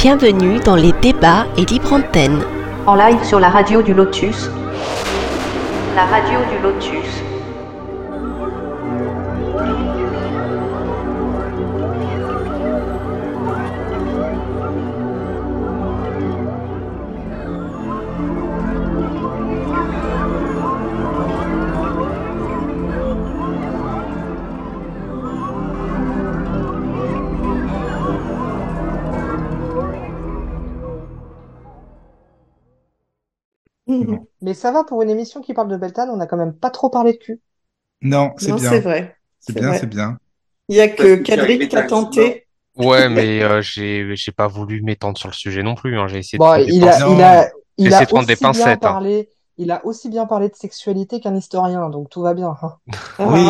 Bienvenue dans les débats et libre antenne. En live sur la radio du Lotus. La radio du Lotus. Mais ça va pour une émission qui parle de Beltane, on n'a quand même pas trop parlé de cul. Non, c'est Non, bien. c'est vrai. C'est bien, c'est bien. Il y a que arrives qui a tenté. Ouais, mais euh, j'ai j'ai pas voulu m'étendre sur le sujet non plus. Hein. J'ai essayé de Bon, prendre des il a, pincettes. il a, il J'essaie a de prendre des aussi bien pincettes, hein. Il a aussi bien parlé de sexualité qu'un historien, donc tout va bien. hein. Oui.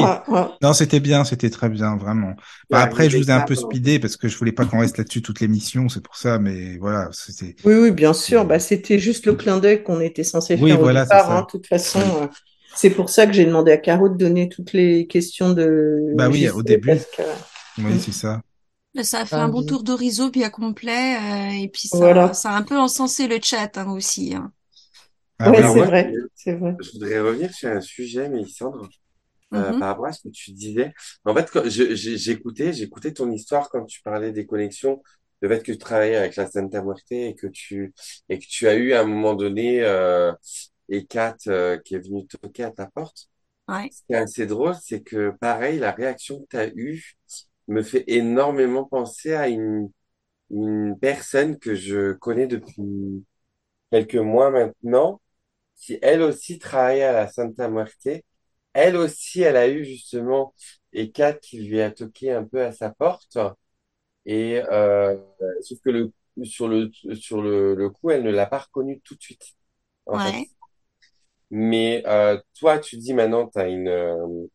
Non, c'était bien, c'était très bien, vraiment. Bah, Ouais, après, je vous ai un peu speedé parce que je voulais pas qu'on reste là-dessus toute l'émission, c'est pour ça, mais voilà, c'était. Oui, oui, bien sûr. Bah, c'était juste le clin d'œil qu'on était censé Oui, faire au voilà, départ. c'est ça. hein. De toute façon, euh, c'est pour ça que j'ai demandé à Caro de donner toutes les questions de Bah oui, au début. que- Oui, c'est ça. Ça a fait Ah, un bon tour d'horizon bien complet euh, et puis ça, Voilà. ça a un peu encensé le chat hein, aussi. hein. Ah oui. Alors c'est moi, vrai, c'est vrai. Je voudrais revenir sur un sujet, Mélissandre, euh, Mhm. par rapport à ce que tu disais. En fait, quand je- j'ai- j'écoutais, j'écoutais ton histoire quand tu parlais des connexions, le fait que tu travaillais avec la Santa Muerte et que tu, et que tu as eu à un moment donné, euh, Ekat, euh, qui est venu toquer à ta porte. Ouais. Ce qui est assez drôle, c'est que pareil, la réaction que tu as eue me fait énormément penser à une, une personne que je connais depuis quelques mois maintenant, qui elle aussi travaillait à la Santa Muerte. Elle aussi, elle a eu justement Ekat qui lui a toqué un peu à sa porte. Et euh, sauf que le, sur le, sur le, le coup, elle ne l'a pas reconnu tout de suite. En fait. Ouais. Mais euh, toi, tu dis maintenant, tu as une, euh,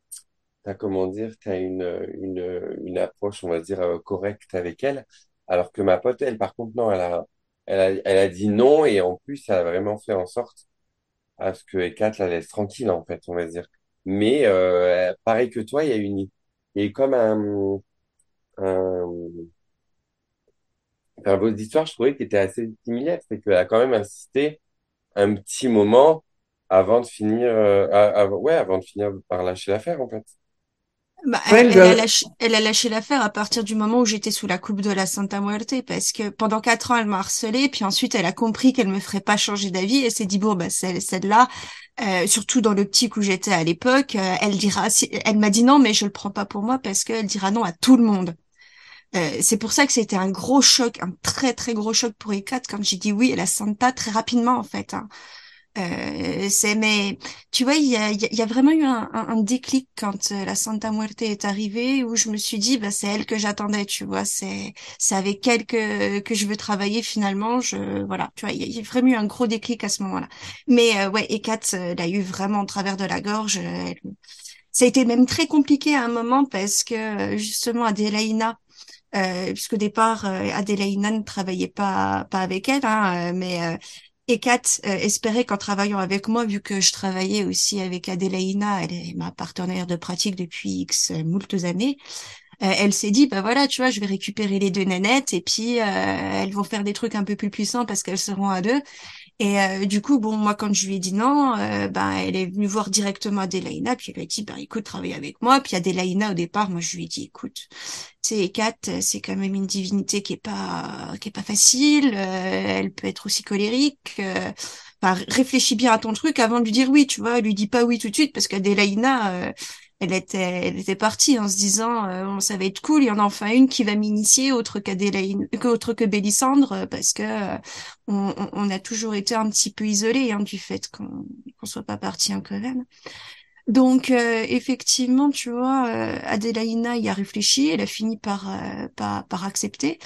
t'as comment dire, t'as une, une, une approche, on va dire, euh, correcte avec elle. Alors que ma pote, elle, par contre, non, elle a, elle a, elle a dit non et en plus, elle a vraiment fait en sorte à ce que Ekat la laisse tranquille, en fait, on va dire. Mais euh, pareil que toi, il y a une, eu comme un, un, enfin, vos histoires, je trouvais qu'elles étaient assez similaires. C'est qu'elle a quand même insisté un petit moment avant de finir, euh, ouais, avant de finir par lâcher l'affaire, en fait. Bah, Ouais, elle, a lâché, elle a lâché l'affaire à partir du moment où j'étais sous la coupe de la Santa Muerte parce que pendant quatre ans elle m'a harcelée puis ensuite elle a compris qu'elle me ferait pas changer d'avis et s'est dit bon bah celle celle-là euh, surtout dans l'optique où j'étais à l'époque euh, elle dira si- elle m'a dit non mais je le prends pas pour moi parce qu'elle dira non à tout le monde Euh, c'est pour ça que c'était un gros choc un très très gros choc pour Ekat quand j'ai dit oui à la Santa très rapidement en fait hein. Euh, c'est mais tu vois il y a, y a- vraiment eu un, un, déclic quand euh, la Santa Muerte est arrivée où je me suis dit bah c'est elle que j'attendais tu vois. C'est c'est avec elle que que je veux travailler finalement. Je voilà tu vois il y a, vraiment eu un gros déclic à ce moment-là. Mais euh, ouais Ekat euh, l'a eu vraiment au travers de la gorge ça a été même très compliqué à un moment parce que euh, justement Adélaïna euh, puisqu'au départ Adélaïna ne travaillait pas pas avec elle hein, mais et Kat euh, espérait qu'en travaillant avec moi, vu que je travaillais aussi avec Adélaïna, elle est ma partenaire de pratique depuis X moultes années, euh, elle s'est dit, bah voilà, tu vois, je vais récupérer les deux nanettes et puis euh, elles vont faire des trucs un peu plus puissants parce qu'elles seront à deux. Et euh, du coup, bon, moi, quand je lui ai dit non, euh, ben, elle est venue voir directement Adélaïna, puis elle a dit, bah écoute, travaille avec moi. Puis Adélaïna, au départ, moi, je lui ai dit, écoute, tu Kat, c'est quand même une divinité qui est pas, qui est pas facile. euh, elle peut être aussi colérique. euh, Enfin, réfléchis bien à ton truc avant de lui dire oui, tu vois. Lui dis pas oui tout de suite parce qu'Adélaïna, euh, elle était, elle était partie en se disant, euh, bon, ça va être cool. Il y en a enfin une qui va m'initier, autre qu'Adélaïne, autre que Bélissandre, euh, parce que euh, on, on- on a toujours été un petit peu isolés hein, du fait qu'on qu'on soit pas parti en Coven. Donc euh, effectivement, tu vois, euh, Adélaïna y a réfléchi, elle a fini par euh, par, par accepter.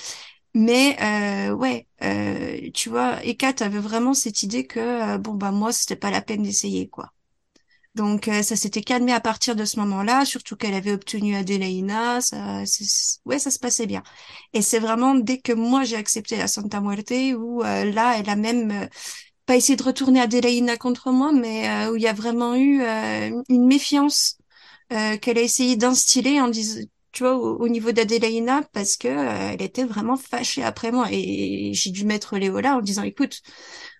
Mais euh, ouais, euh, tu vois, Ekat avait vraiment cette idée que bon bah moi c'était pas la peine d'essayer quoi. Donc euh, ça s'était calmé à partir de ce moment-là, surtout qu'elle avait obtenu Adélaïna, ça, ouais ça se passait bien. Et c'est vraiment dès que moi j'ai accepté la Santa Muerte où euh, là elle a même euh, pas essayé de retourner Adélaïna contre moi, mais euh, où il y a vraiment eu euh, une méfiance euh, qu'elle a essayé d'instiller en disant tu vois, au, au niveau d'Adélaïna, parce que euh, elle était vraiment fâchée après moi. Et j'ai dû mettre Léo là en disant, écoute,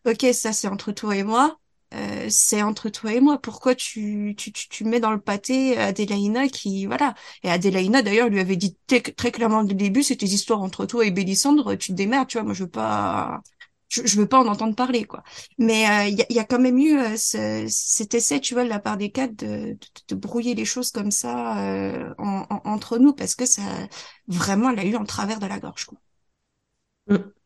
ok, ça c'est entre toi et moi, euh, c'est entre toi et moi. Pourquoi tu, tu, tu, tu mets dans le pâté Adélaïna qui, voilà. Et Adélaïna, d'ailleurs, lui avait dit très, clairement dès le début, c'est tes histoires entre toi et Bélissandre, tu te démerdes, tu vois, moi je veux pas, je, veux pas en entendre parler, quoi. Mais il y, a, y, a, quand même eu ce, cet essai, tu vois, de la part des quatre de, de, de brouiller les choses comme ça euh, en, en, entre nous, parce que ça, vraiment, elle a eu en travers de la gorge, quoi. Mm.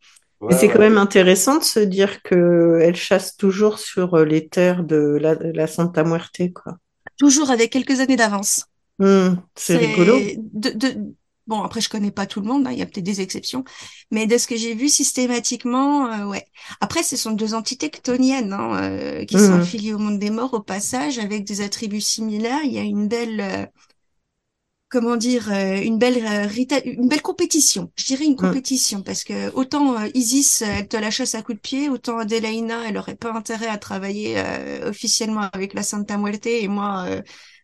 Ouais, c'est ouais. quand même intéressant de se dire que elle chasse toujours sur les terres de la, la Santa Muerte, quoi. Toujours avec quelques années d'avance. Mmh, c'est rigolo. De, de, bon, après, je connais pas tout le monde, hein, il y a peut-être des exceptions, mais de ce que j'ai vu systématiquement, euh, ouais. Après, ce sont deux entités ctoniennes hein, euh, qui mmh. sont affiliées au monde des morts au passage, avec des attributs similaires. Il y a une belle euh, comment dire euh, une belle euh, une belle compétition je dirais une compétition mmh. parce que autant euh, Isis elle te la chasse à coups de pied autant Adelaina elle aurait pas intérêt à travailler officiellement avec la Santa Muerte et moi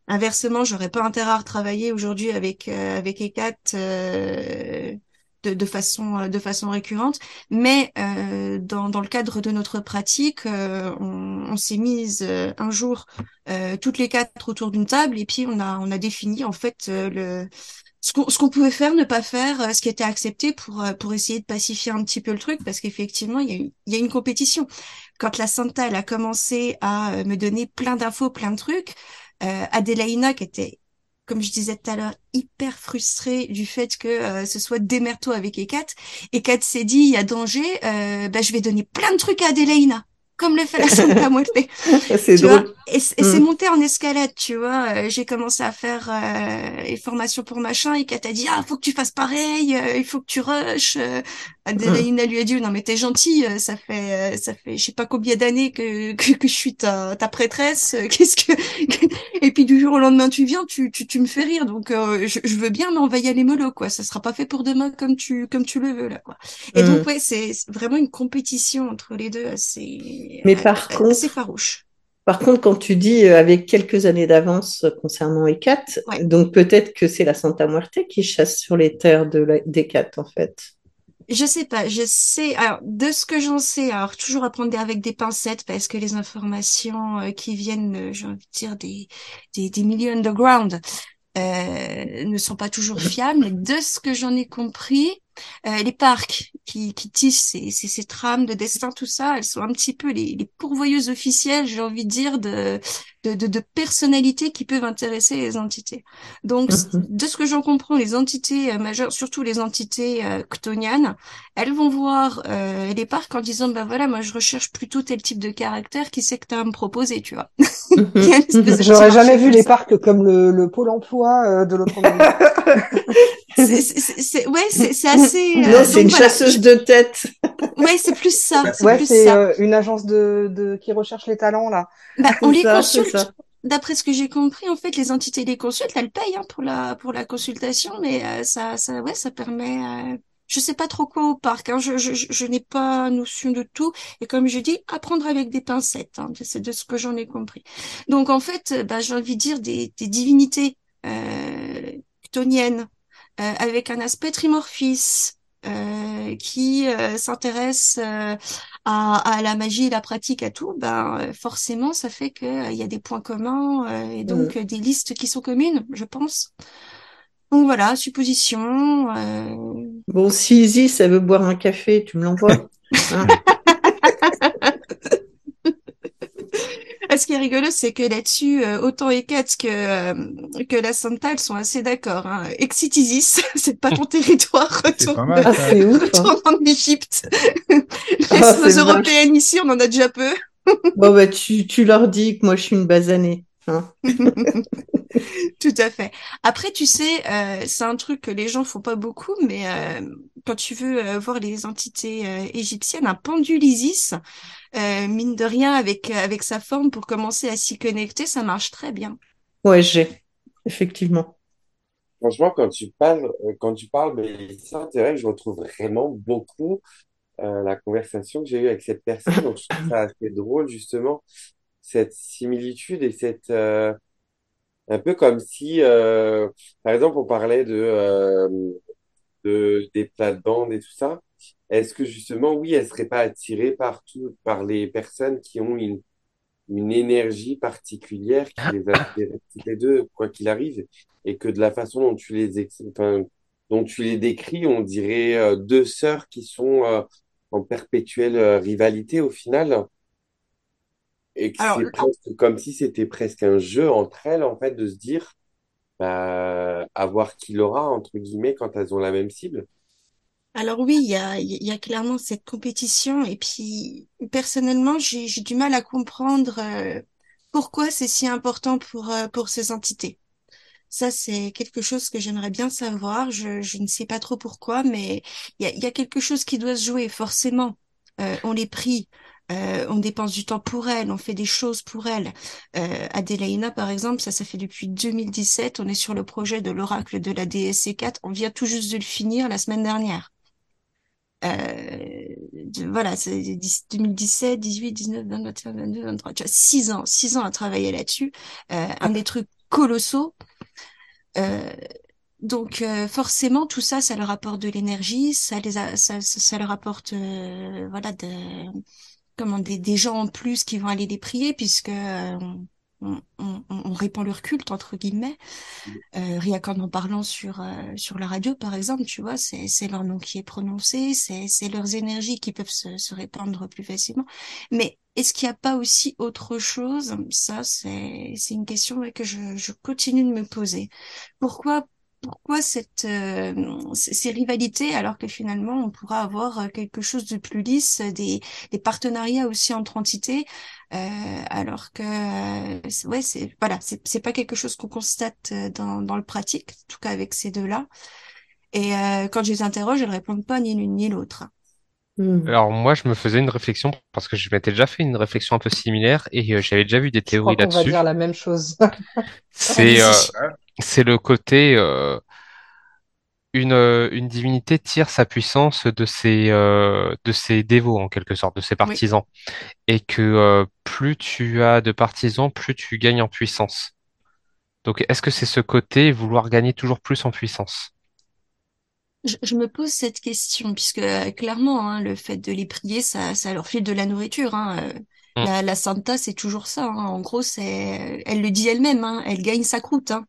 inversement j'aurais pas intérêt à retravailler aujourd'hui avec avec Ekat de, de, façon de façon récurrente. Mais euh, dans, dans le cadre de notre pratique euh, on, on s'est mise euh, un jour toutes les quatre autour d'une table et puis on a on a défini en fait le ce qu'on qu'on pouvait faire ne pas faire ce qui était accepté pour pour essayer de pacifier un petit peu le truc parce qu'effectivement il y a il y a une compétition. Quand la Santa elle a commencé à me donner plein d'infos plein de trucs euh, Adélaïna qui était comme je disais tout à l'heure, hyper frustrée du fait que euh, ce soit démerto avec Ekat. Ekat s'est dit, il y a danger, euh, bah, je vais donner plein de trucs à Adélaïna comme le fait la Santa Muerte. c'est drôle. Vois et, et c'est mm. monté en escalade, tu vois. Euh, j'ai commencé à faire euh, les formations pour machin et qu'elle t'a dit ah faut que tu fasses pareil, euh, il faut que tu rushes. Euh, Adélaïna mm. lui a dit non mais t'es gentille, euh, ça fait ça fait je sais pas combien d'années que, que, que je suis ta, ta prêtresse. Qu'est-ce que et puis du jour au lendemain tu viens, tu tu, tu me fais rire donc je, je, veux bien mais on va y aller mollo quoi. Ça sera pas fait pour demain comme tu comme tu le veux là quoi. Et mm. donc ouais c'est vraiment une compétition entre les deux assez mais par contre, c'est farouche. Par contre, quand tu dis avec quelques années d'avance concernant Ecat, ouais. donc peut-être que c'est la Santa Muerte qui chasse sur les terres de d'Ecat en fait. Je sais pas, je sais. Alors, de ce que j'en sais, alors toujours à prendre avec des pincettes parce que les informations euh, qui viennent, euh, j'ai envie de dire, des, des, des milieux underground euh, ne sont pas toujours fiables. De ce que j'en ai compris, euh, les parcs qui, qui tissent ces, ces, ces, trames de destin, tout ça, elles sont un petit peu les, les pourvoyeuses officielles, j'ai envie de dire, de, de, de, de, personnalités qui peuvent intéresser les entités. Donc, mm-hmm. de ce que j'en comprends, les entités euh, majeures, surtout les entités euh, ctonianes, elles vont voir euh, les parcs en disant, ben voilà, moi je recherche plutôt tel type de caractère, qui c'est que tu as à me proposer, tu vois? Mm-hmm. J'aurais jamais vu les parcs comme le, le pôle emploi de l'autre c'est ouais, c'est assez. Euh, non, c'est une voilà. chasseuse de tête. Ouais, c'est plus ça. Ouais, c'est euh, une agence de, de qui recherche les talents là. Bah, on les ça, consulte. D'après ce que j'ai compris, en fait, les entités les consultent, elles payent hein, pour la pour la consultation, mais euh, ça ça ouais, ça permet. Euh, je sais pas trop quoi au parc. Hein, je je, je n'ai pas notion de tout et comme je dis, apprendre avec des pincettes. Hein, c'est de ce que j'en ai compris. Donc en fait, bah, j'ai envie de dire des des divinités euh, ctoniennes euh, avec un aspect trimorphis, euh, qui euh, s'intéresse euh, à, à, la magie et la pratique à tout, ben forcément ça fait qu'il y a des points communs et donc mmh. des listes qui sont communes, je pense. Donc voilà, supposition. Bon, si Izzy, ça veut boire un café, tu me l'envoies. hein ce qui est rigolo, c'est que là-dessus, euh, autant Ekat que, euh, que la Santa, elles sont assez d'accord. Hein. Exit Isis, c'est pas ton territoire. Retourne, ah, retourne en Égypte. Les ah, européennes ici, on en a déjà peu. bon, bah, tu, tu leur dis que moi, je suis une basanée. Hein Tout à fait. Après, tu sais, euh, c'est un truc que les gens font pas beaucoup, mais euh, quand tu veux euh, voir les entités euh, égyptiennes, un pendule Isis, euh, mine de rien, avec avec sa forme pour commencer à s'y connecter, ça marche très bien. Ouais, j'ai effectivement. Franchement, quand tu parles, quand tu parles, mais ça, c'est vrai que je retrouve vraiment beaucoup la conversation que j'ai eue avec cette personne. Donc, je trouve ça assez drôle justement cette similitude et cette Un peu comme si, euh, par exemple, on parlait de, euh, de, des plates-bandes et tout ça. Est-ce que justement, oui, elles seraient pas attirées par tout, par les personnes qui ont une, une énergie particulière qui les attire toutes les deux, quoi qu'il arrive, et que de la façon dont tu les, enfin, dont tu les décris, on dirait euh, deux sœurs qui sont euh, en perpétuelle euh, rivalité au final, et que Alors, c'est presque comme si c'était presque un jeu entre elles, en fait, de se dire, bah, à voir qui l'aura, entre guillemets, quand elles ont la même cible. Alors oui, il y a, clairement cette compétition et puis personnellement, j'ai, du mal à comprendre euh, pourquoi c'est si important pour, euh, pour ces entités. Ça, c'est quelque chose que j'aimerais bien savoir. Je, ne sais pas trop pourquoi, mais il y a, quelque chose qui doit se jouer, forcément. Euh, on les prie, on dépense du temps pour elles, on fait des choses pour elles. Euh, Adélaïna, par exemple, ça, ça fait depuis 2017. On est sur le projet de l'oracle de la DSC4. On vient tout juste de le finir la semaine dernière. Euh, de- voilà, c'est 10 2017, 18, 19, 20, 21, 22, 23. Tu vois, six ans, six ans à travailler là-dessus. Euh, un des trucs colossaux. Euh, donc euh, forcément tout ça, ça leur apporte de l'énergie, ça les ça, ça, leur apporte euh, voilà de, comment des, des gens en plus qui vont aller les prier puisque euh, on, on- on répand leur culte entre guillemets. Euh, rien qu'en en parlant sur euh, sur la radio par exemple, tu vois, c'est c'est leur nom qui est prononcé, c'est c'est leurs énergies qui peuvent se, se répandre plus facilement. Mais est-ce qu'il n'y a pas aussi autre chose? Ça, c'est c'est une question ouais, que je je continue de me poser. Pourquoi pourquoi cette euh, ces rivalités alors que finalement on pourra avoir euh, quelque chose de plus lisse, des des partenariats aussi entre entités, euh, alors que euh, c'est- ouais c'est voilà c'est c'est pas quelque chose qu'on constate euh, dans dans le pratique, en tout cas avec ces deux-là. Et euh, quand je les interroge, elles répondent pas ni l'une ni l'autre. Hmm. Alors moi, je me faisais une réflexion parce que je m'étais déjà fait une réflexion un peu similaire et euh, j'avais déjà vu des théories qu'on va là-dessus. dire la même chose. C'est euh, Allez-y. C'est le côté euh, une euh, une divinité tire sa puissance de ses euh, de ses dévots en quelque sorte, de ses Oui. partisans et que euh, plus tu as de partisans, plus tu gagnes en puissance. Donc est-ce que c'est ce côté vouloir gagner toujours plus en puissance? Je, je me pose cette question, puisque clairement, hein, le fait de les prier, ça, ça leur file de la nourriture. Hein. Hmm. La, la Santa, c'est toujours ça. hein. En gros, c'est, elle le dit elle-même, hein, elle gagne sa croûte. Hein.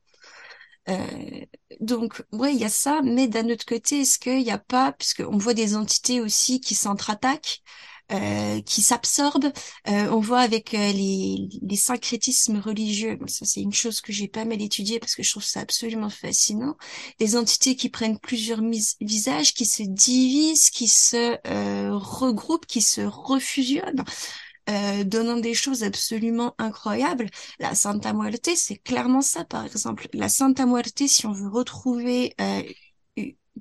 Euh, donc, ouais, il y a ça, mais d'un autre côté, est-ce qu'il n'y a pas, puisque on voit des entités aussi qui s'entre-attaquent, euh, qui s'absorbent. Euh, on voit avec euh, les, les syncrétismes religieux, ça c'est une chose que j'ai pas mal étudiée parce que je trouve ça absolument fascinant. Des entités qui prennent plusieurs visages, qui se divisent, qui se euh, regroupent, qui se refusionnent euh, donnant des choses absolument incroyables. La Santa Muerte, c'est clairement ça, par exemple. La Santa Muerte, si on veut retrouver euh,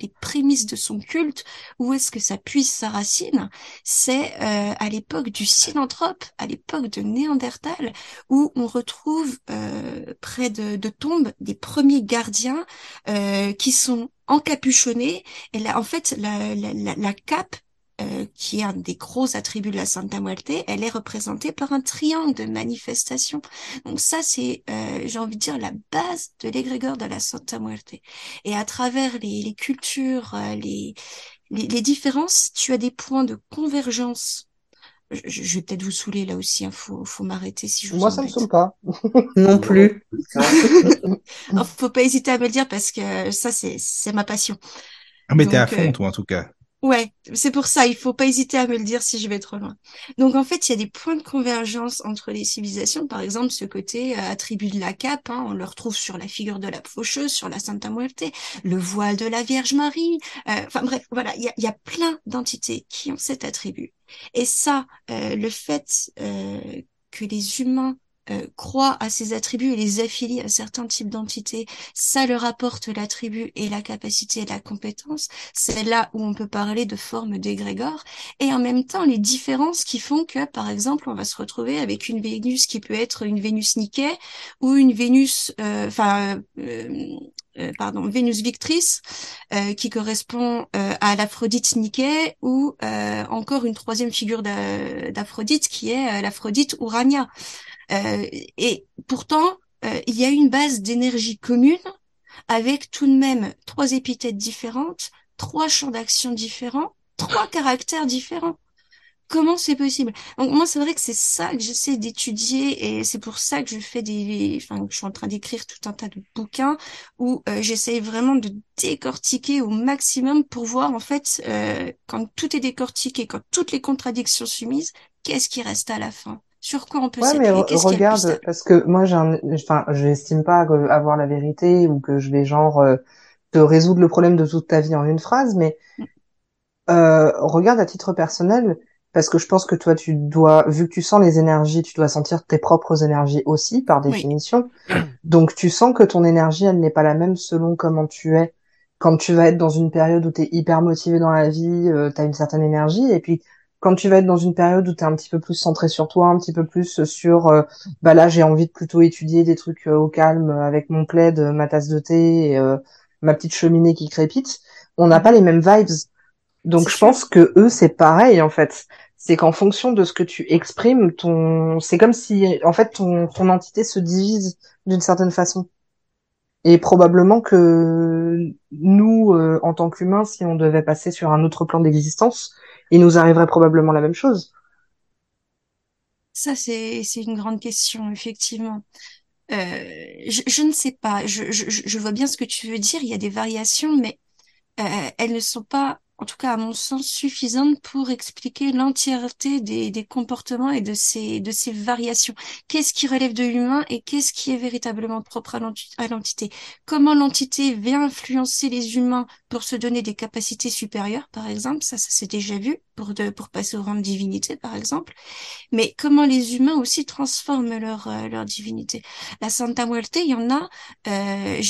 les prémices de son culte, où est-ce que ça puise sa racine? C'est euh, à l'époque du Sinanthrope, à l'époque de Néandertal, où on retrouve euh, près de, de tombes des premiers gardiens euh, qui sont encapuchonnés. Et là, en fait, la, la, la, la cape euh, qui est un des gros attributs de la Santa Muerte, elle est représentée par un triangle de manifestation. Donc ça, c'est, euh, j'ai envie de dire, la base de l'égrégore de la Santa Muerte. Et à travers les, les cultures, euh, les, les, les différences, tu as des points de convergence. Je, je- vais peut-être vous saouler là aussi, hein, faut, faut m'arrêter si je vous Moi, ça me embête. saoule pas. Non plus. Ça, Alors, faut pas hésiter à me le dire parce que ça, c'est, c'est ma passion. Ah, mais t'es à fond, euh, toi, en tout cas. Ouais, c'est pour ça, il faut pas hésiter à me le dire si je vais trop loin. Donc en fait, il y a des points de convergence entre les civilisations. Par exemple, ce côté euh, attribut de la cape, hein, on le retrouve sur la figure de la faucheuse, sur la Santa Muerte, le voile de la Vierge Marie. euh, Enfin bref, voilà, il y a, plein d'entités qui ont cet attribut. Et ça, euh, le fait euh, que les humains euh, croient à ces attributs et les affilient à certains types d'entités, ça leur apporte l'attribut et la capacité et la compétence. C'est là où on peut parler de forme d'égrégore. Et en même temps les différences qui font que par exemple on va se retrouver avec une Vénus qui peut être une Vénus Nikkei ou une Vénus euh, enfin euh, euh, pardon Vénus Victrice euh, qui correspond euh, à l'Aphrodite Nikkei ou encore une troisième figure d'a- d'Aphrodite qui est l'Aphrodite Urania et pourtant euh, il y a une base d'énergie commune avec tout de même trois épithètes différentes, trois champs d'action différents, trois caractères différents. Comment c'est possible? Donc moi, c'est vrai que c'est ça que j'essaie d'étudier et c'est pour ça que je fais des, enfin, je suis en train d'écrire tout un tas de bouquins où euh, j'essaie vraiment de décortiquer au maximum pour voir en fait euh, quand tout est décortiqué, quand toutes les contradictions sont mises, qu'est-ce qui reste à la fin? Sur quoi on peut Ouais, mais regarde, parce que moi, j'ai un, enfin, j'estime pas avoir la vérité ou que je vais genre euh, te résoudre le problème de toute ta vie en une phrase, mais euh, regarde à titre personnel, parce que je pense que toi, tu dois, vu que tu sens les énergies, tu dois sentir tes propres énergies aussi, par Oui. définition. Donc, tu sens que ton énergie, elle n'est pas la même selon comment tu es. Quand tu vas être dans une période où tu es hyper motivé dans la vie, euh, tu as une certaine énergie, et puis quand tu vas être dans une période où tu es un petit peu plus centré sur toi, un petit peu plus sur, euh, bah là, j'ai envie de plutôt étudier des trucs euh, au calme euh, avec mon plaid, ma tasse de thé, et, euh, ma petite cheminée qui crépite, on n'a pas les mêmes vibes. Donc je sûr. pense que eux c'est pareil en fait. C'est qu'en fonction de ce que tu exprimes, ton c'est comme si en fait ton ton entité se divise d'une certaine façon. Et probablement que nous euh, en tant qu'humains, si on devait passer sur un autre plan d'existence, il nous arriverait probablement la même chose. Ça, c'est une grande question, effectivement. Euh, je, ne sais pas. Je je vois bien ce que tu veux dire. Il y a des variations, mais euh, elles ne sont pas, en tout cas à mon sens, suffisantes pour expliquer l'entièreté des, des comportements et de ces, de ces variations. Qu'est-ce qui relève de l'humain et qu'est-ce qui est véritablement propre à l'enti- à l'entité? Comment l'entité vient influencer les humains pour se donner des capacités supérieures, par exemple? Ça, ça s'est déjà vu pour, de, pour passer au rang de divinité, par exemple. Mais comment les humains aussi transforment leur, euh, leur divinité? La Santa Muerte, il y en a, euh,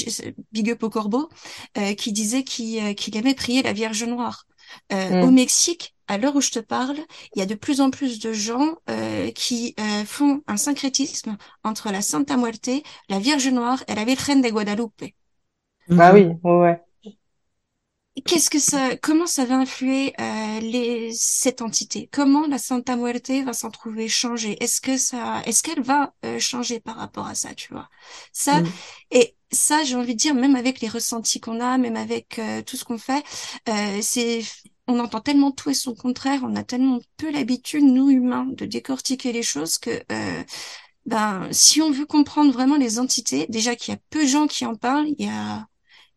Big Up au Corbeau, euh, qui disait qu'il euh, qu'il aimait prier la Vierge Noire. Euh, Mm. Au Mexique, à l'heure où je te parle, il y a de plus en plus de gens euh, qui euh, font un syncrétisme entre la Santa Muerte, la Vierge Noire et la Virgen de Guadalupe. Ah oui, ouais, ouais. Qu'est-ce que ça, comment ça va influer euh, les cette entité? Comment la Santa Muerte va s'en trouver changée? Est-ce que ça, est-ce qu'elle va euh, changer par rapport à ça, tu vois? Ça Mm. et ça, j'ai envie de dire, même avec les ressentis qu'on a, même avec euh, tout ce qu'on fait, euh, c'est on entend tellement tout et son contraire, on a tellement peu l'habitude, nous humains, de décortiquer les choses que euh, ben si on veut comprendre vraiment les entités, déjà qu'il y a peu de gens qui en parlent, il y a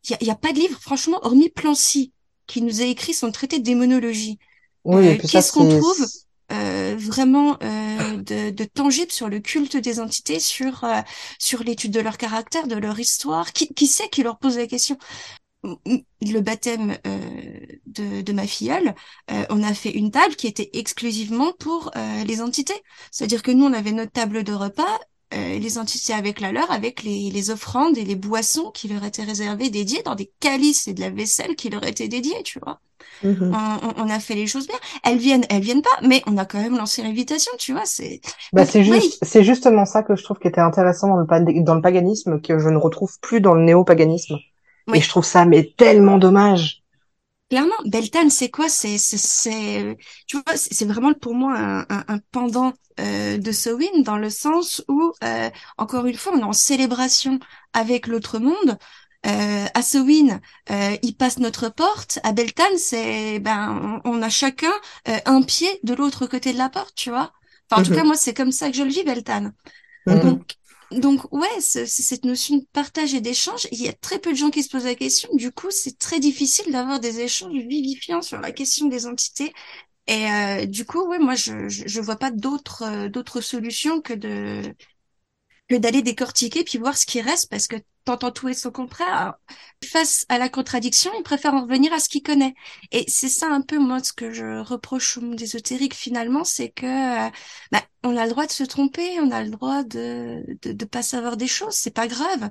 il y a, il y a pas de livre, franchement, hormis Plancy, qui nous a écrit son traité de démonologie. Oui, Euh, qu'est-ce qu'on trouve? Euh, vraiment euh, de, de tangible sur le culte des entités, sur euh, sur l'étude de leur caractère, de leur histoire Qui, qui sait qui leur pose la question? Le baptême euh, de, de ma filleule, euh, on a fait une table qui était exclusivement pour les entités. C'est-à-dire que nous, on avait notre table de repas, euh, les entités avec la leur, avec les, les offrandes et les boissons qui leur étaient réservées, dédiées, dans des calices et de la vaisselle qui leur étaient dédiées, tu vois. Mhm. On, on- on a fait les choses bien. Elles viennent, elles viennent pas, mais on a quand même lancé l'invitation, tu vois. C'est Bah, c'est oui, juste, c'est justement ça que je trouve qui était intéressant dans le, dans le paganisme, que je ne retrouve plus dans le néo-paganisme. Oui. Et je trouve ça, mais tellement dommage. Clairement, Beltane, c'est quoi? C'est, tu vois, c'est vraiment pour moi un, un, un pendant euh, de Samhain dans le sens où, euh, encore une fois, on est en célébration avec l'autre monde. Euh, à euh, il passe notre porte. À Beltane, c'est, ben, on, on a chacun euh, un pied de l'autre côté de la porte, tu vois? Enfin, en tout Mhm. cas, moi, c'est comme ça que je le vis, Beltane. Mhm. Donc, donc ouais, c'est cette notion de partage et d'échange, il y a très peu de gens qui se posent la question. Du coup, c'est très difficile d'avoir des échanges vivifiants sur la question des entités. Et euh, du coup, ouais, moi, je je, je vois pas d'autres euh, d'autres solutions que de que d'aller décortiquer puis voir ce qui reste parce que t'entends tout et son contraire. Face à la contradiction, il préfère en revenir à ce qu'il connaît. Et c'est ça un peu moi ce que je reproche au monde ésotérique finalement, c'est que euh, bah, on a le droit de se tromper, on a le droit de de, de pas savoir des choses, c'est pas grave.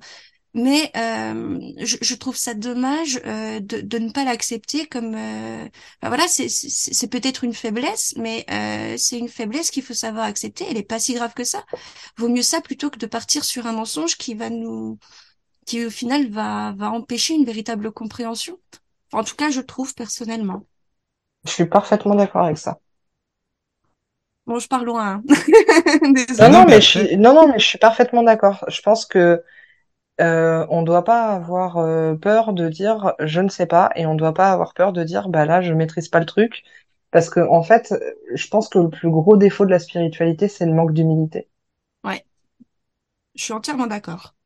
Mais euh, je, je trouve ça dommage euh, de, de ne pas l'accepter comme euh, bah voilà c'est c'est c'est peut-être une faiblesse mais euh, c'est une faiblesse qu'il faut savoir accepter elle est pas si grave que ça vaut mieux ça plutôt que de partir sur un mensonge qui va nous qui au final va va empêcher une véritable compréhension en tout cas je trouve personnellement Je suis parfaitement d'accord avec ça. Bon, je pars loin. hein. Non, non, mais je suis, non, non, mais je suis parfaitement d'accord. Je pense que euh, on doit pas avoir euh, peur de dire je ne sais pas et on doit pas avoir peur de dire bah là je maîtrise pas le truc parce que en fait, je pense que le plus gros défaut de la spiritualité c'est le manque d'humilité. Ouais, je suis entièrement d'accord.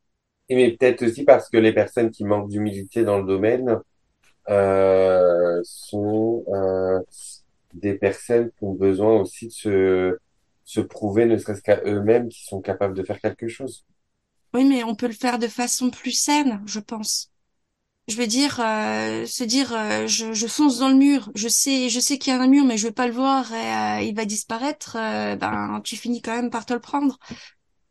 Et mais peut-être aussi parce que les personnes qui manquent d'humilité dans le domaine euh, sont euh, des personnes qui ont besoin aussi de se, se prouver, ne serait-ce qu'à eux-mêmes, qu'ils sont capables de faire quelque chose. Oui, mais on peut le faire de façon plus saine, je pense. Je veux dire, euh, se dire, je, je fonce dans le mur, je sais, je sais qu'il y a un mur, mais je vais pas le voir il va disparaître. ben, tu finis quand même par te le prendre.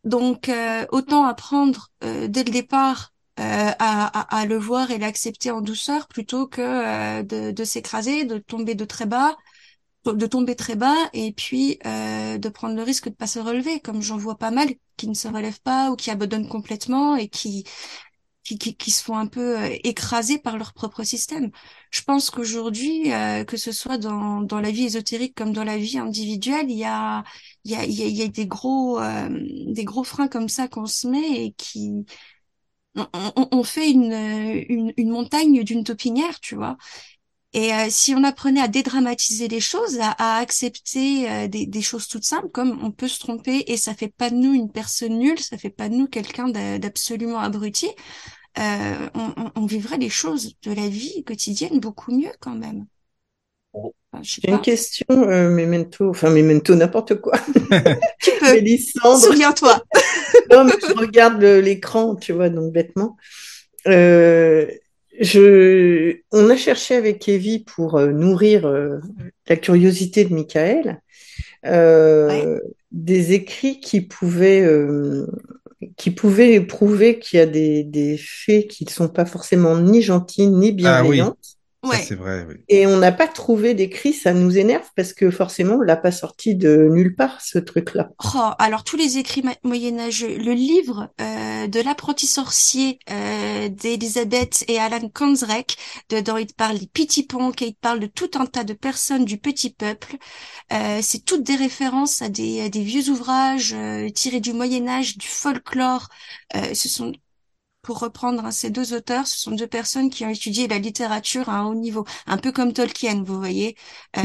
Donc, euh, autant apprendre euh, dès le départ euh, à, à, à le voir et l'accepter en douceur plutôt que euh, de, de s'écraser, de tomber de très bas, de tomber très bas et puis euh, de prendre le risque de pas se relever, comme j'en vois pas mal qui ne se relèvent pas ou qui abandonnent complètement et qui qui, qui, qui se font un peu euh, écraser par leur propre système. Je pense qu'aujourd'hui, euh, que ce soit dans, dans la vie ésotérique comme dans la vie individuelle, il y a, il y a, y a, y a des gros, euh, des gros freins comme ça qu'on se met et qui, on, on- on fait une, une, une montagne d'une taupinière, tu vois. Et euh, si on apprenait à dédramatiser les choses, à, à accepter euh, des, des choses toutes simples, comme on peut se tromper et ça fait pas de nous une personne nulle, ça fait pas de nous quelqu'un d'a- d'absolument abruti, euh, on- on vivrait les choses de la vie quotidienne beaucoup mieux quand même. J'ai une question, euh, Memento, enfin Memento, n'importe quoi. Tu peux, souviens-toi. Non, mais je regarde l'écran, tu vois, donc bêtement. Euh, je, on a cherché avec Evie pour euh, nourrir euh, la curiosité de Michael euh, des écrits qui pouvaient, euh, qui pouvaient prouver qu'il y a des, des faits qui ne sont pas forcément ni gentils ni Ah oui. Ouais. c'est vrai, oui. Et on n'a pas trouvé d'écrit, ça nous énerve parce que forcément, on l'a pas sorti de nulle part, ce truc-là. Oh, alors tous les écrits ma- moyenâgeux, le livre euh, de l'apprenti sorcier euh, d'Elisabeth et Alan Konsrek, dedans il parle des Pitiponk et il parle de tout un tas de personnes du petit peuple. Euh, c'est toutes des références à des, à des vieux ouvrages euh, tirés du Moyen Âge, du folklore. Euh, ce sont pour reprendre hein, ces deux auteurs, ce sont deux personnes qui ont étudié la littérature à un haut niveau, un peu comme Tolkien, vous voyez, euh,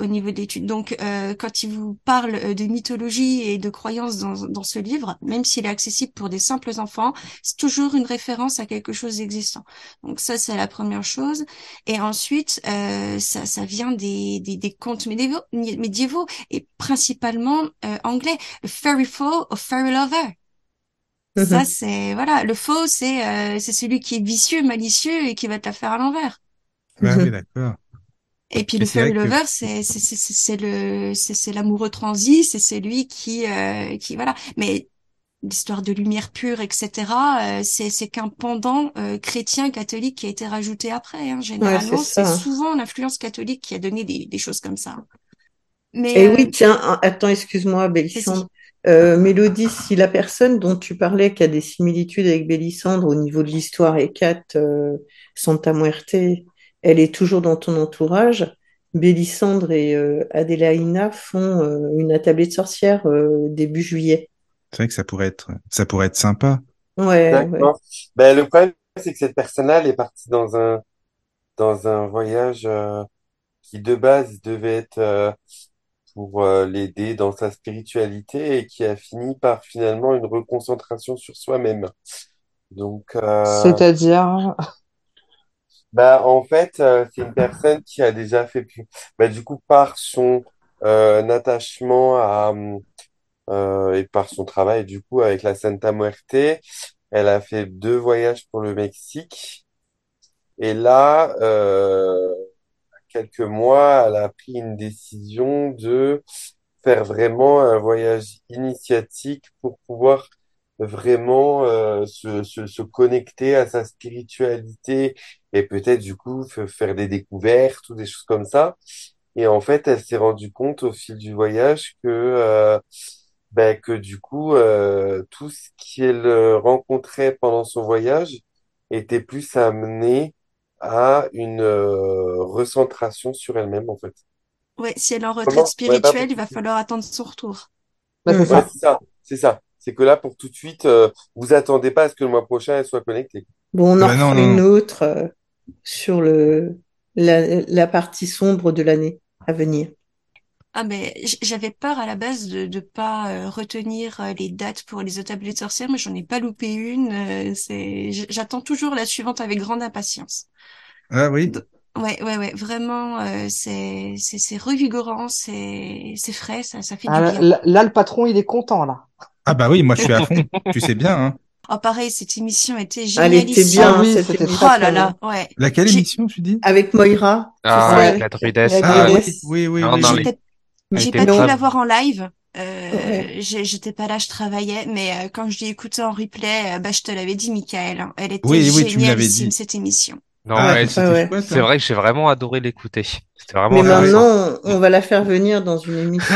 au niveau d'études. Donc, euh, quand il vous parle euh, de mythologie et de croyances dans, dans ce livre, même s'il est accessible pour des simples enfants, c'est toujours une référence à quelque chose d'existant. Donc ça, c'est la première chose. Et ensuite, euh, ça, ça vient des, des, des contes médiévaux, médiévaux et principalement euh, anglais. A fairy foe or fairy lover. Ça, Mhm. c'est voilà, le faux, c'est euh, c'est celui qui est vicieux, malicieux et qui va te la faire à l'envers. Ah Mhm. oui, d'accord. Et puis Mais le c'est fairy que- lover, c'est c'est c'est c'est c'est le c'est c'est l'amoureux transi, c'est celui qui euh, qui voilà. Mais l'histoire de lumière pure, etc. euh, c'est c'est qu'un pendant euh, chrétien catholique qui a été rajouté après. Hein. Généralement, c'est souvent l'influence catholique qui a donné des des choses comme ça. Mais Et euh, oui, tiens, ah, attends, excuse-moi, Bélissandre. Euh, Mélodie, si la personne dont tu parlais qui a des similitudes avec Bélissandre au niveau de l'histoire et Kat, euh, Santa Muerte, elle est toujours dans ton entourage, Bélissandre et euh, Adélaïna font euh, une attablée de sorcières euh, début juillet. C'est vrai que ça pourrait être, ça pourrait être sympa. Ouais, ouais. D'accord. Ben, le problème, c'est que cette personne-là, elle est partie dans un, dans un voyage euh, qui, de base, devait être euh, pour euh, l'aider dans sa spiritualité et qui a fini par finalement une reconcentration sur soi-même. Donc, euh, C'est-à-dire, bah, en fait, euh, c'est une personne qui a déjà fait plus, bah, du coup, par son euh, attachement à, euh, et par son travail, du coup, avec la Santa Muerte, elle a fait deux voyages pour le Mexique. Et là, euh, quelques mois, elle a pris une décision de faire vraiment un voyage initiatique pour pouvoir vraiment euh, se, se, se connecter à sa spiritualité et peut-être du coup faire des découvertes ou des choses comme ça. Et en fait, elle s'est rendue compte au fil du voyage que euh, ben, que du coup euh, tout ce qu'elle euh, rencontrait pendant son voyage était plus amené à une euh, recentration sur elle-même en fait. Ouais, si elle est en Comment? retraite pas spirituelle, il va tout de suite. falloir attendre son retour. Bah, c'est. Ouais, ça. c'est ça. C'est ça. C'est que là, pour tout de suite, euh, vous attendez pas à ce que le mois prochain, elle soit connectée. Bon, on en Bah non, refera non, une non. autre euh, sur le la, la partie sombre de l'année à venir. Ah mais j- j'avais peur à la base de de pas euh, retenir euh, les dates pour les attablées de sorcières, mais j'en ai pas loupé une. euh, c'est j'attends toujours la suivante avec grande impatience. Ah oui. D- Ouais ouais ouais, vraiment euh, c'est c'est c'est revigorant, c'est c'est frais, ça ça fait Ah, du là, bien. là, là, le patron, il est content, là. Ah bah oui, moi je suis à fond. Tu sais bien, hein. Oh pareil, cette émission était Elle était bien, Ah oui, c'était. Oh là là, ouais. Laquelle émission, tu dis? Avec Moira, Ah, ça, avec la druidesse. Ah oui, oui, oui, oui, oui. J'ai pas pu la voir en live. Euh, Ouais. j'étais pas là, je travaillais, mais euh, quand je l'ai écoutée en replay, euh, bah, je te l'avais dit, Michael. hein, elle était Oui, oui, dit. cette émission. Non, Ah, ouais, ouais, c'est ouais, hein. vrai que j'ai vraiment adoré l'écouter. C'était vraiment Mais maintenant, on va la faire venir dans une émission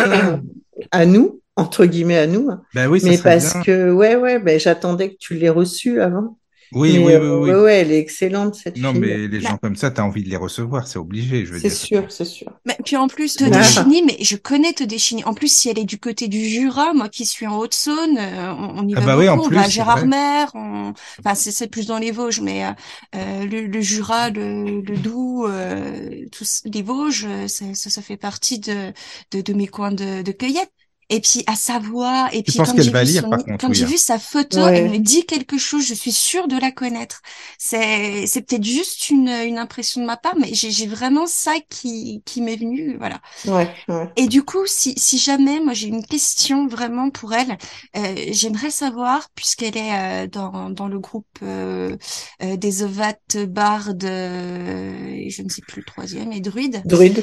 à nous, entre guillemets à nous. hein. Bah oui, ça Mais parce bien. que, ouais, ouais, ben, j'attendais que tu l'aies reçue avant. Oui, Mais, oui, euh, oui, oui. ouais, ouais, elle est excellente, cette Non, fille. mais les gens comme ça, t'as envie de les recevoir, c'est obligé, je veux C'est dire. sûr, c'est sûr. Mais puis en plus. Todeshini, mais je connais Todeshini. En plus, si elle est du côté du Jura, moi qui suis en Haute-Saône, euh, on, on y Ah va bah oui, en beaucoup. plus, on va à c'est Gérardmer, on... enfin c'est c'est plus dans les Vosges, mais euh, euh, le, le Jura, le, le Doubs, euh, tous les Vosges, ça, ça, ça fait partie de, de, de mes coins de, de cueillette. Et puis à Savoie, et Tu puis quand qu'elle j'ai va vu lire, son- par contre, quand oui, j'ai hein. vu sa photo, Ouais. elle me dit quelque chose. Je suis sûre de la connaître. C'est c'est peut-être juste une une impression de ma part, mais j'ai j'ai vraiment ça qui qui m'est venu, voilà. Ouais, ouais. Et du coup, si, si jamais, moi j'ai une question vraiment pour elle, euh, j'aimerais savoir, puisqu'elle est euh, dans, dans le groupe euh, euh, des Ovat, Bardes, euh, je ne sais plus le troisième, et Druides, Druide.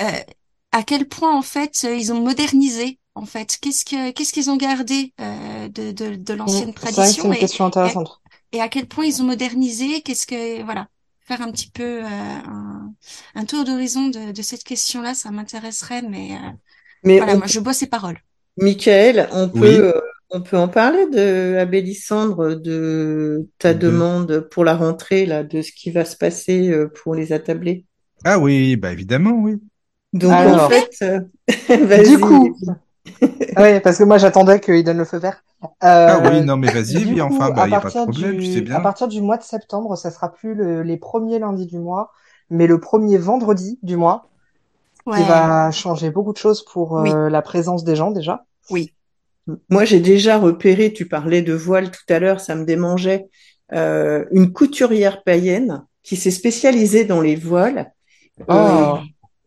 euh, à quel point en fait ils ont modernisé, en fait, qu'est-ce que qu'est-ce qu'ils ont gardé euh, de, de, de l'ancienne C'est vrai que c'est tradition une et, question intéressante. et à quel point ils ont modernisé, qu'est-ce que voilà, faire un petit peu euh, un, un tour d'horizon de, de cette question-là, ça m'intéresserait, mais euh, Mais voilà, on moi je bois ses paroles. Michael, on peut, Oui. euh, on peut en parler de Abélissandre, de ta De- demande pour la rentrée, là, de ce qui va se passer euh, pour les attablés? Ah oui, bah évidemment, oui. Donc, en fait, euh, vas-y. Du coup, oui, parce que moi j'attendais qu'il donne le feu vert. Ah Euh, oui, non, mais vas-y, oui, coup, enfin, bah, à y a pas de partir problème, du, tu sais bien. à partir du mois de septembre, ça sera plus le- les premiers lundis du mois, mais le premier vendredi du mois, Ouais. qui va changer beaucoup de choses pour euh, Oui. la présence des gens déjà. Oui. Moi, j'ai déjà repéré, tu parlais de voile tout à l'heure, ça me démangeait, euh, une couturière païenne qui s'est spécialisée dans les voiles. euh, Oh.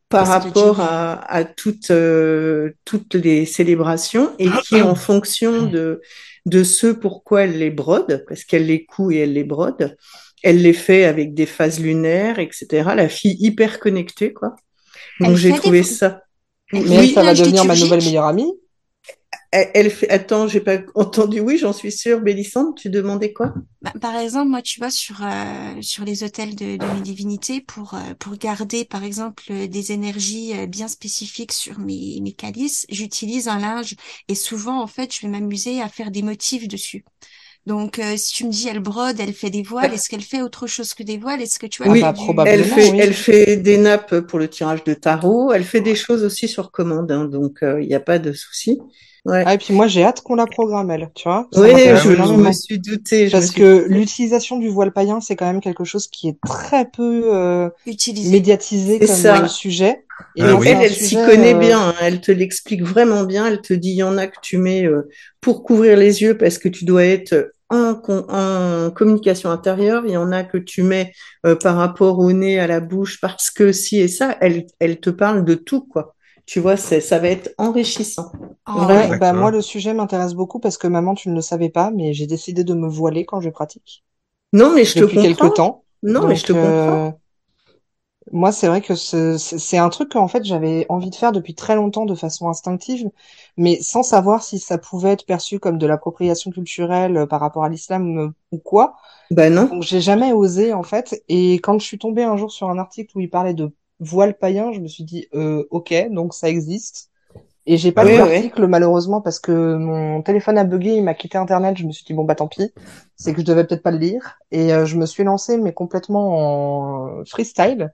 Par rapport à, à toutes, euh, toutes les célébrations et qui, en fonction de, de ce pourquoi elle les brode, parce qu'elle les coud et elle les brode, elle les fait avec des phases lunaires, etc. La fille hyper connectée, quoi. Donc j'ai des trouvé ça. Elle Mais ça va devenir ma nouvelle meilleure amie. Elle, elle fait, attends, j'ai pas entendu. Oui, j'en suis sûre. Bélissande, tu demandais quoi? Bah, par exemple, moi, tu vois, sur euh, sur les hôtels de, de mes divinités, pour euh, pour garder, par exemple, euh, des énergies euh, bien spécifiques sur mes mes calices, j'utilise un linge et souvent, en fait, je vais m'amuser à faire des motifs dessus. Donc, euh, si tu me dis, elle brode, elle fait des voiles, est-ce qu'elle fait autre chose que des voiles? Est-ce que tu vois, Oui, elle fait bah, probablement. Elle fait, oui. elle fait des nappes pour le tirage de tarot. Elle fait des choses aussi sur commande, hein, donc il n'y a pas de souci. Ouais. Ah, et puis moi j'ai hâte qu'on la programme elle, tu vois. Oui, je, me suis doutée. Parce suis que l'utilisation du voile païen, c'est quand même quelque chose qui est très peu euh, médiatisé comme ça. euh, sujet. Et Ah oui. c'est Elle, elle s'y connaît euh, bien, hein. elle te l'explique vraiment bien. Elle te dit, il y en a que tu mets euh, pour couvrir les yeux parce que tu dois être en, con- en communication intérieure. Il y en a que tu mets euh, par rapport au nez, à la bouche, parce que si et ça. Elle, elle te parle de tout, quoi. Tu vois, c'est, ça va être enrichissant. Oh, Ouais. ouais. bah, moi, le sujet m'intéresse beaucoup parce que maman, tu ne le savais pas, mais j'ai décidé de me voiler quand je pratique Non, mais je te depuis comprends. quelque temps. Non, mais je te Donc, comprends. euh, moi, c'est vrai que ce- c'est un truc qu'en fait j'avais envie de faire depuis très longtemps de façon instinctive, mais sans savoir si ça pouvait être perçu comme de l'appropriation culturelle euh, par rapport à l'islam euh, ou quoi. Bah non. Donc j'ai jamais osé en fait. Et quand je suis tombée un jour sur un article où il parlait de voile païen, je me suis dit euh, ok, donc ça existe. Et j'ai pas lu oui. l'article malheureusement parce que mon téléphone a bugué, il m'a quitté internet. Je me suis dit bon bah tant pis, c'est que je devais peut-être pas le lire. Et euh, je me suis lancée mais complètement en freestyle.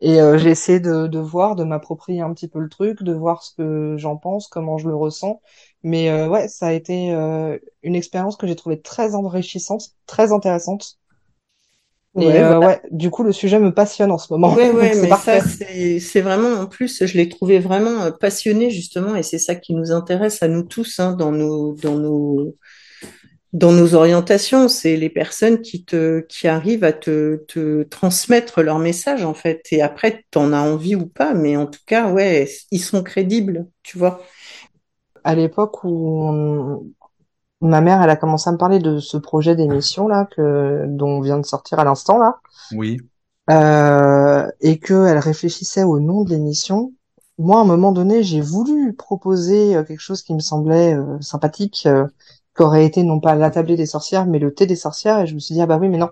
Et euh, j'ai essayé de, de voir, de m'approprier un petit peu le truc, de voir ce que j'en pense, comment je le ressens. Mais euh, ouais, ça a été euh, une expérience que j'ai trouvée très enrichissante, très intéressante. Et Ouais, euh, voilà. ouais, du coup, le sujet me passionne en ce moment. Ouais, ouais, mais parfait. ça, c'est, vraiment, en plus, je l'ai trouvé vraiment euh, passionné, justement, et c'est ça qui nous intéresse à nous tous, hein, dans nos, dans nos, dans nos orientations. C'est les personnes qui te, qui arrivent à te, te transmettre leur message, en fait. Et après, t'en as envie ou pas, mais en tout cas, ouais, ils sont crédibles, tu vois. À l'époque où on- ma mère, elle a commencé à me parler de ce projet d'émission là que dont on vient de sortir à l'instant là, Oui. euh, et que elle réfléchissait au nom de l'émission. Moi, à un moment donné, j'ai voulu proposer euh, quelque chose qui me semblait euh, sympathique, euh, qu'aurait été non pas la tablée des sorcières, mais le thé des sorcières. Et je me suis dit ah bah oui, mais non,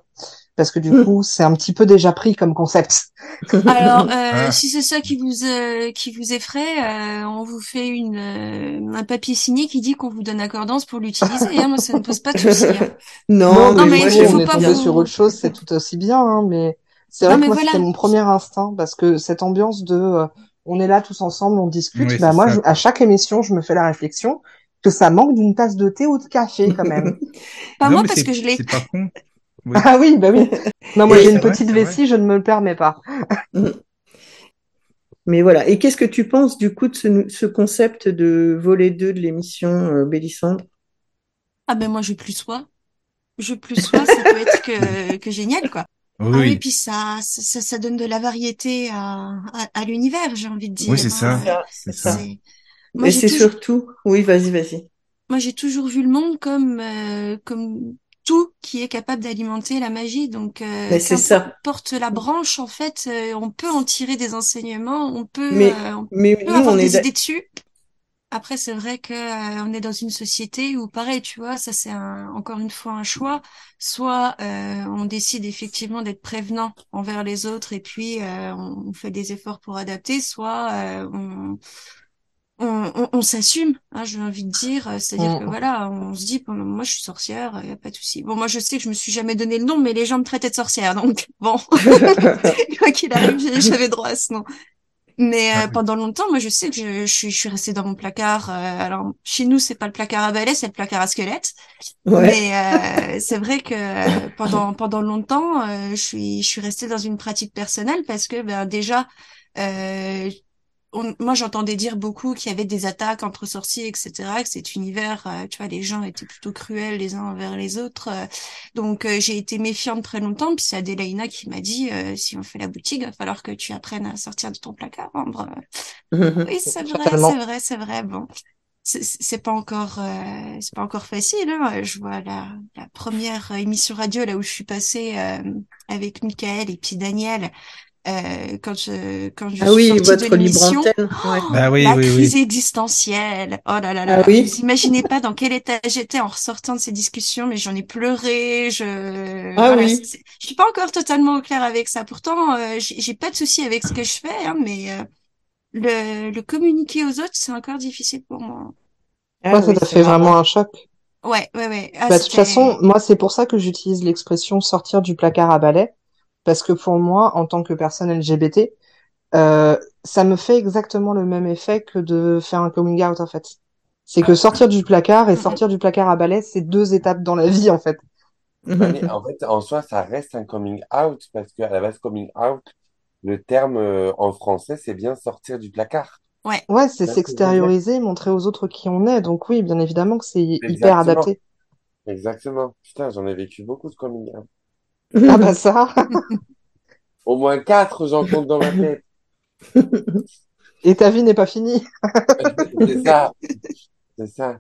parce que du coup, c'est un petit peu déjà pris comme concept. Alors, euh, Ah. si c'est ça qui vous euh, qui vous effraie, euh, on vous fait une euh, un papier signé qui dit qu'on vous donne accordance pour l'utiliser. Hein, moi, ça ne pose pas de souci. hein. Non, Non, mais moi, il si faut on est pas tombé vous- sur autre chose, c'est tout aussi bien, hein, mais c'est vrai mais que moi, voilà. c'était mon premier instinct, parce que cette ambiance de euh, on est là tous ensemble, on discute, Oui, bah moi, je- à chaque émission, je me fais la réflexion que ça manque d'une tasse de thé ou de café, quand même. Pas Non, moi mais parce que je l'ai. Oui. ah oui, bah oui. Non, moi, j'ai une vrai, petite vrai. vessie, je ne me le permets pas. Mais voilà. Et qu'est-ce que tu penses, du coup, de ce, ce concept de volet 2 de l'émission, euh, Bélissandre? Ah ben moi, je plus sois. Je plus sois, ça peut être que que génial quoi. Oui, Ah oui, oui. puis ça, ça, ça, donne de la variété à, à, à l'univers, j'ai envie de dire. Oui, c'est hein. ça. C'est C'est ça. C'est- Moi, Et j'ai c'est toujours, surtout, oui, vas-y, vas-y. moi, j'ai toujours vu le monde comme, euh, comme tout qui est capable d'alimenter la magie. Donc, euh, ça. qu'importe la branche, en fait, euh, on peut en tirer des enseignements, on peut, Mais, euh, on mais peut nous, avoir on des idées dessus. Après, c'est vrai que euh, on est dans une société où, pareil, tu vois, ça c'est un, encore une fois un choix. Soit euh, on décide effectivement d'être prévenant envers les autres et puis euh, on, on fait des efforts pour adapter, soit euh, on, on, on, on s'assume. Hein, j'ai envie de dire, c'est-à-dire que Mm. voilà, on se dit, bon, moi je suis sorcière, y a pas de souci. Bon, moi je sais que je me suis jamais donné le nom, mais les gens me traitaient de sorcière, donc bon, quoi qu'il arrive, j'avais droit à ce nom. Mais euh, pendant longtemps, moi, je sais que je, je suis, je suis restée dans mon placard. euh, alors, chez nous, c'est pas le placard à balai, c'est le placard à squelette. ouais. Mais euh, c'est vrai que euh, pendant pendant longtemps, euh, je suis je suis restée dans une pratique personnelle parce que ben déjà, euh, on- moi, j'entendais dire beaucoup qu'il y avait des attaques entre sorciers, etc. Que cet univers, euh, tu vois, les gens étaient plutôt cruels les uns envers les autres. euh. donc, euh, j'ai été méfiante très longtemps. Puis c'est Adélaïna qui m'a dit, si on fait la boutique, il va falloir que tu apprennes à sortir de ton placard, Ambre. Oui, c'est vrai, c'est vrai, c'est vrai. Bon, c'est pas encore, c'est pas encore facile. Hein. Je vois la, la première émission radio là où je suis passée avec Michael et puis Daniel. Euh, quand je quand je Ah suis oui, sortie de votre libre l'émission, antenne. Ouais. oh, Bah oui, la oui, oui. crise existentielle. Oh là là là. Ah oui? Vous imaginez pas dans quel état j'étais en ressortant de ces discussions, mais j'en ai pleuré. Je Ah voilà, oui. je suis pas encore totalement au clair avec ça. Pourtant, euh, j'ai pas de souci avec ce que je fais, hein, mais euh, le, le communiquer aux autres, c'est encore difficile pour moi. Ah Moi, ça oui, t'a fait vraiment un choc. Ouais, ouais, ouais. Ah, Bah, de toute façon, moi, c'est pour ça que j'utilise l'expression sortir du placard à balai. Parce que pour moi, en tant que personne LGBT, euh, ça me fait exactement le même effet que de faire un coming out, en fait. C'est que sortir du placard et sortir du placard à balai, c'est deux étapes dans la vie, en fait. Ouais, en fait, en soi, ça reste un coming out parce qu'à la base, coming out, le terme euh, en français, c'est bien sortir du placard. Ouais. Ouais, c'est s'extérioriser, montrer aux autres qui on est. Donc oui, bien évidemment que c'est hyper adapté. Exactement. Putain, j'en ai vécu beaucoup de coming out. Ah bah ça. Au moins quatre, j'en compte dans ma tête. Et ta vie n'est pas finie. C'est ça. C'est ça.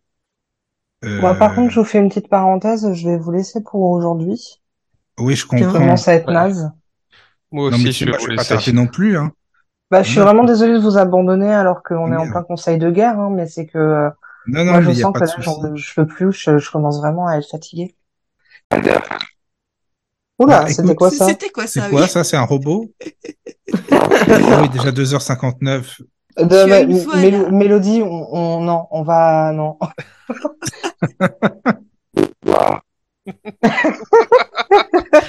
Euh, Bon, par contre, je vous fais une petite parenthèse. Je vais vous laisser pour aujourd'hui. Oui, je comprends. commence à être Ouais. naze. Moi Non, aussi, mais je vais moi, je vais pas tâcher non plus, hein. Bah, je suis Non. vraiment désolée de vous abandonner alors qu'on est en plein conseil de guerre, hein, mais c'est que euh, Non, non, moi je sens que là je peux plus, je, je commence vraiment à être fatiguée. Oula, Ah, c'était quoi C'est- ça? C'était quoi C'est ça, quoi oui ça? C'est un robot? Ah oui, déjà 2h59. De, Tu as bah, une M- fois, Mélo- là. Mélodie, on, on- non, on va non.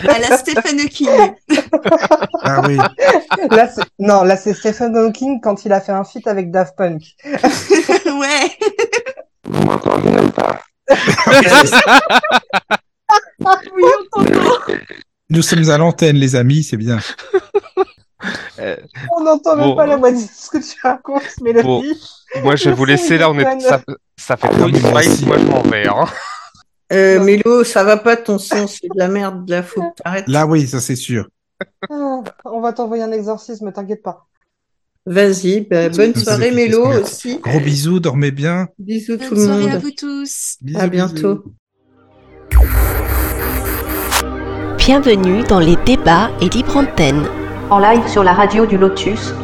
À la Stephen Hawking. Ah oui. Là, c'est- non, là, c'est Stephen Hawking quand il a fait un feat avec Daft Punk. ouais. Vous m'entendez ou pas Oui, on t'entend. Nous sommes à l'antenne, les amis, c'est bien. On n'entend même Bon. pas la moitié de ce que tu racontes, Mélodie. Moi, je vais vous laisser là. On est, ça, ça fait trop Ah, de aussi. Moi, je m'en vais. Hein. Euh, Mélo, ça va pas ton son, c'est de la merde, de la faut que t'arrêtes. Là, oui, ça c'est sûr. Ah, on va t'envoyer un exorcisme, t'inquiète pas. Vas-y, bah, bonne soirée Mélo aussi. Gros bisous, dormez bien. Bisous tout Bonne le soirée à monde. vous tous. Bisous, À bisous. Bienvenue dans les débats et libre antenne. En live sur la radio du Lotus.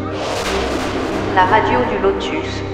La radio du Lotus.